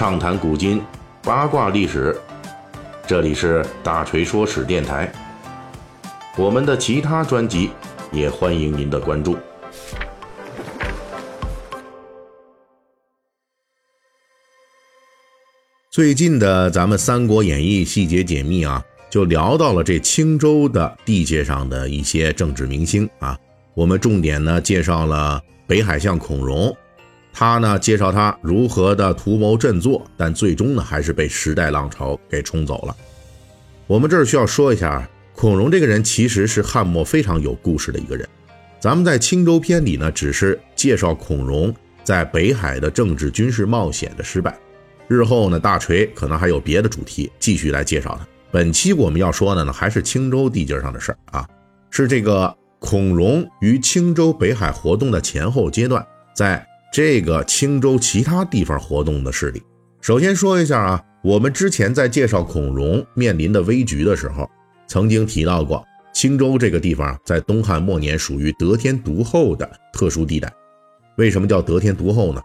畅谈古今，八卦历史。这里是大锤说史电台。我们的其他专辑也欢迎您的关注。最近的咱们《三国演义》细节解密啊，就聊到了这青州的地界上的一些政治明星啊。我们重点呢介绍了北海相孔融。他呢介绍他如何的图谋振作，但最终呢还是被时代浪潮给冲走了。我们这儿需要说一下，孔融这个人其实是汉末非常有故事的一个人。咱们在青州篇里呢，只是介绍孔融在北海的政治军事冒险的失败。日后呢，大锤可能还有别的主题继续来介绍他。本期我们要说的呢，还是青州地界上的事儿啊，是这个孔融于青州北海活动的前后阶段，在。这个青州其他地方活动的势力，首先说一下啊，我们之前在介绍孔融面临的危局的时候，曾经提到过，青州这个地方在东汉末年属于得天独厚的特殊地带。为什么叫得天独厚呢？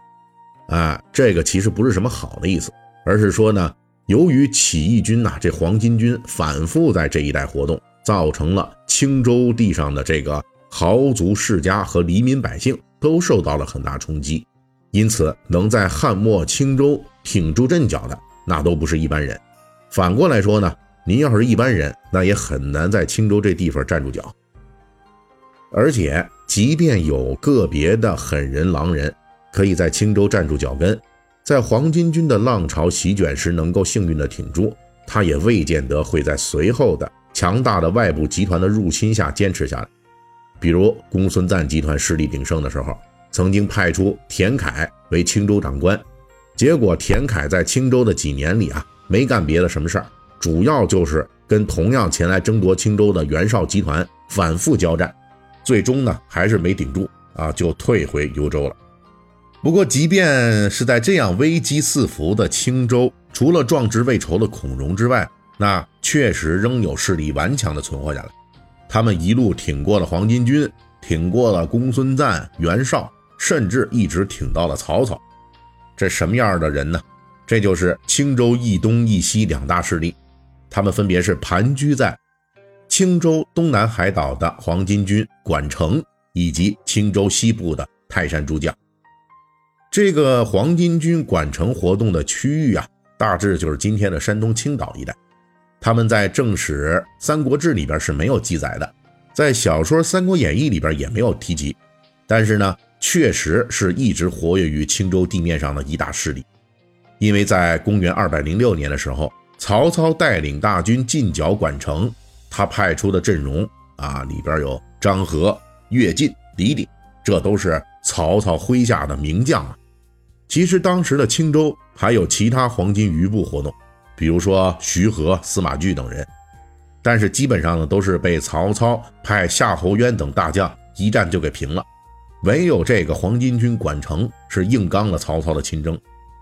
啊，这个其实不是什么好的意思，而是说呢，由于起义军呐，这黄巾军反复在这一带活动，造成了青州地上的这个豪族世家和黎民百姓。都受到了很大冲击，因此能在汉末青州挺住阵脚的，那都不是一般人。反过来说呢，您要是一般人，那也很难在青州这地方站住脚。而且，即便有个别的狠人狼人可以在青州站住脚跟，在黄巾军的浪潮席卷时能够幸运的挺住，他也未见得会在随后的强大的外部集团的入侵下坚持下来。比如公孙瓒集团势力鼎盛的时候，曾经派出田凯为青州长官，结果田凯在青州的几年里啊，没干别的什么事儿，主要就是跟同样前来争夺青州的袁绍集团反复交战，最终呢还是没顶住啊，就退回幽州了。不过，即便是在这样危机四伏的青州，除了壮志未酬的孔融之外，那确实仍有势力顽强的存活下来。他们一路挺过了黄巾军，挺过了公孙瓒、袁绍，甚至一直挺到了曹操。这什么样的人呢？这就是青州一东一西两大势力，他们分别是盘踞在青州东南海岛的黄巾军管城，以及青州西部的泰山诸将。这个黄巾军管城活动的区域啊，大致就是今天的山东青岛一带。他们在正史《三国志》里边是没有记载的，在小说《三国演义》里边也没有提及，但是呢，确实是一直活跃于青州地面上的一大势力。因为在公元二百零六年的时候，曹操带领大军进剿管城，他派出的阵容啊，里边有张合、乐进、李鼎，这都是曹操麾下的名将啊。其实当时的青州还有其他黄金余部活动。比如说徐和、司马懿等人，但是基本上呢都是被曹操派夏侯渊等大将一战就给平了，唯有这个黄巾军管城是硬刚了曹操的亲征，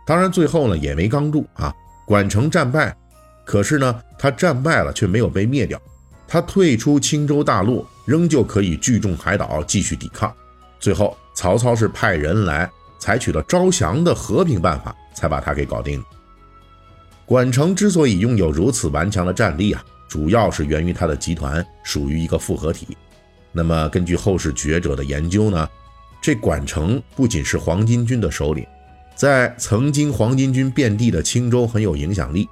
当然最后呢也没刚住啊，管城战败，可是呢他战败了却没有被灭掉，他退出青州大陆，仍旧可以聚众海岛继续抵抗，最后曹操是派人来采取了招降的和平办法，才把他给搞定。管城之所以拥有如此顽强的战力啊，主要是源于他的集团属于一个复合体。那么，根据后世学者的研究呢，这管城不仅是黄巾军的首领，在曾经黄巾军遍地的青州很有影响力，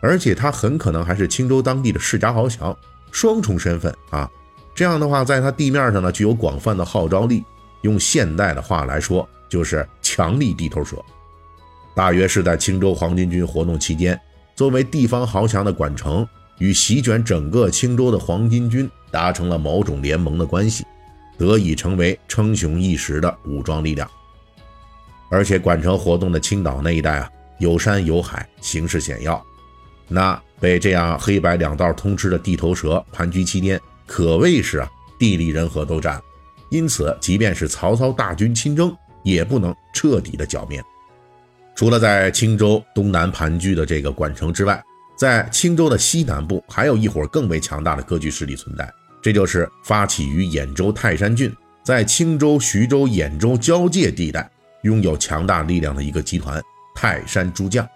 而且他很可能还是青州当地的世家豪强，双重身份啊。这样的话，在他地面上呢，具有广泛的号召力。用现代的话来说，就是强力地头蛇。大约是在青州黄巾军活动期间，作为地方豪强的管城与席卷整个青州的黄巾军达成了某种联盟的关系，得以成为称雄一时的武装力量。而且管城活动的青岛那一带啊，有山有海，形势险要，那被这样黑白两道通吃的地头蛇盘踞期间，可谓是啊地利人和都占。因此，即便是曹操大军亲征，也不能彻底的剿灭。除了在青州东南盘踞的这个管城之外，在青州的西南部还有一伙更为强大的割据势力存在，这就是发起于兖州泰山郡，在青州、徐州、兖州交界地带拥有强大力量的一个集团——泰山诸将。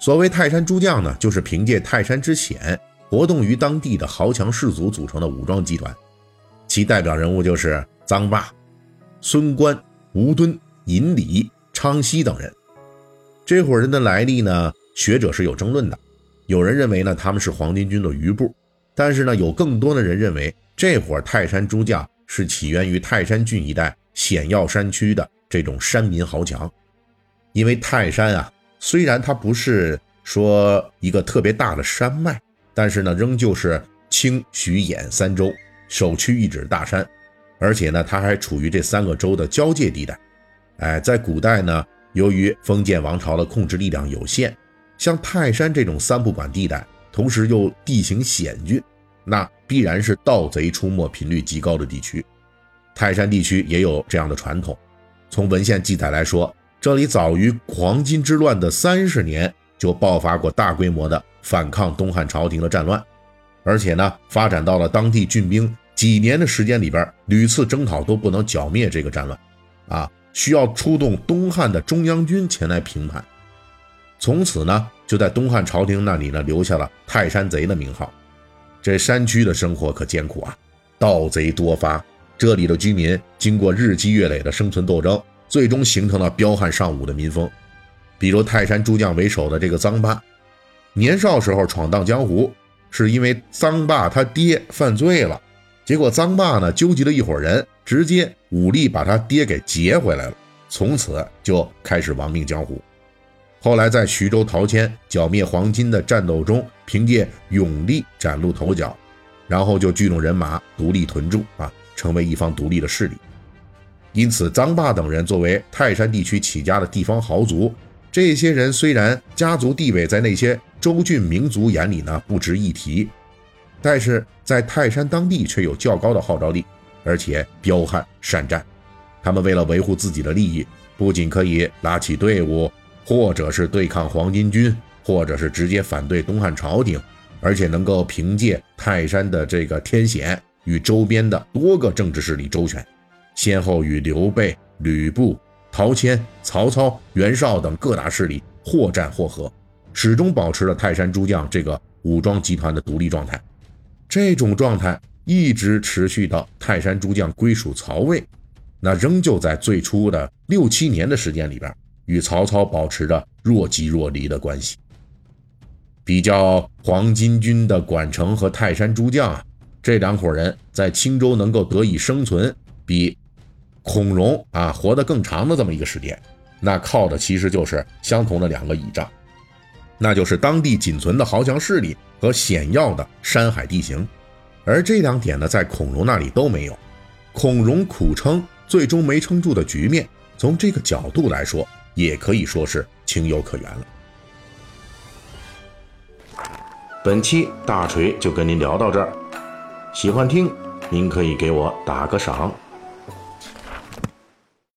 所谓泰山诸将呢，就是凭借泰山之险，活动于当地的豪强士族组成的武装集团，其代表人物就是臧霸、孙观、吴敦、尹礼、昌西等人。这伙人的来历呢，学者是有争论的。有人认为呢，他们是黄巾军的余部，但是呢，有更多的人认为，这伙泰山诸将是起源于泰山郡一带险要山区的这种山民豪强。因为泰山啊，虽然它不是说一个特别大的山脉。但是呢，仍旧是清、徐、兖三州首屈一指大山，而且呢，它还处于这三个州的交界地带。哎，在古代呢，由于封建王朝的控制力量有限，像泰山这种三不管地带，同时又地形险峻，那必然是盗贼出没频率极高的地区。泰山地区也有这样的传统，从文献记载来说，这里早于黄巾之乱的三十年就爆发过大规模的。反抗东汉朝廷的战乱，而且呢，发展到了当地郡兵几年的时间里边，屡次征讨都不能剿灭这个战乱，啊，需要出动东汉的中央军前来平叛。从此呢，就在东汉朝廷那里呢，留下了泰山贼的名号。这山区的生活可艰苦啊，盗贼多发，这里的居民经过日积月累的生存斗争，最终形成了彪悍尚武的民风。比如泰山诸将为首的这个臧霸。年少时候闯荡江湖，是因为臧霸他爹犯罪了，结果臧霸呢纠集了一伙人，直接武力把他爹给劫回来了，从此就开始亡命江湖。后来在徐州陶谦剿灭黄巾的战斗中，凭借勇力崭露头角，然后就聚拢人马，独立屯驻啊，成为一方独立的势力。因此，臧霸等人作为泰山地区起家的地方豪族。这些人虽然家族地位在那些州郡民族眼里呢不值一提，但是在泰山当地却有较高的号召力，而且彪悍善战。他们为了维护自己的利益，不仅可以拉起队伍，或者是对抗黄巾军，或者是直接反对东汉朝廷，而且能够凭借泰山的这个天险与周边的多个政治势力周旋，先后与刘备、吕布。陶谦、曹操、袁绍等各大势力或战或和，始终保持了泰山诸将这个武装集团的独立状态。这种状态一直持续到泰山诸将归属曹魏，那仍旧在最初的六七年的时间里边，与曹操保持着若即若离的关系。比较黄巾军的管城和泰山诸将啊，这两伙人在青州能够得以生存，比。孔融啊，活得更长的这么一个时间，那靠的其实就是相同的两个倚仗，那就是当地仅存的豪强势力和险要的山海地形，而这两点呢，在孔融那里都没有。孔融苦撑，最终没撑住的局面，从这个角度来说，也可以说是情有可原了。本期大锤就跟您聊到这儿，喜欢听您可以给我打个赏。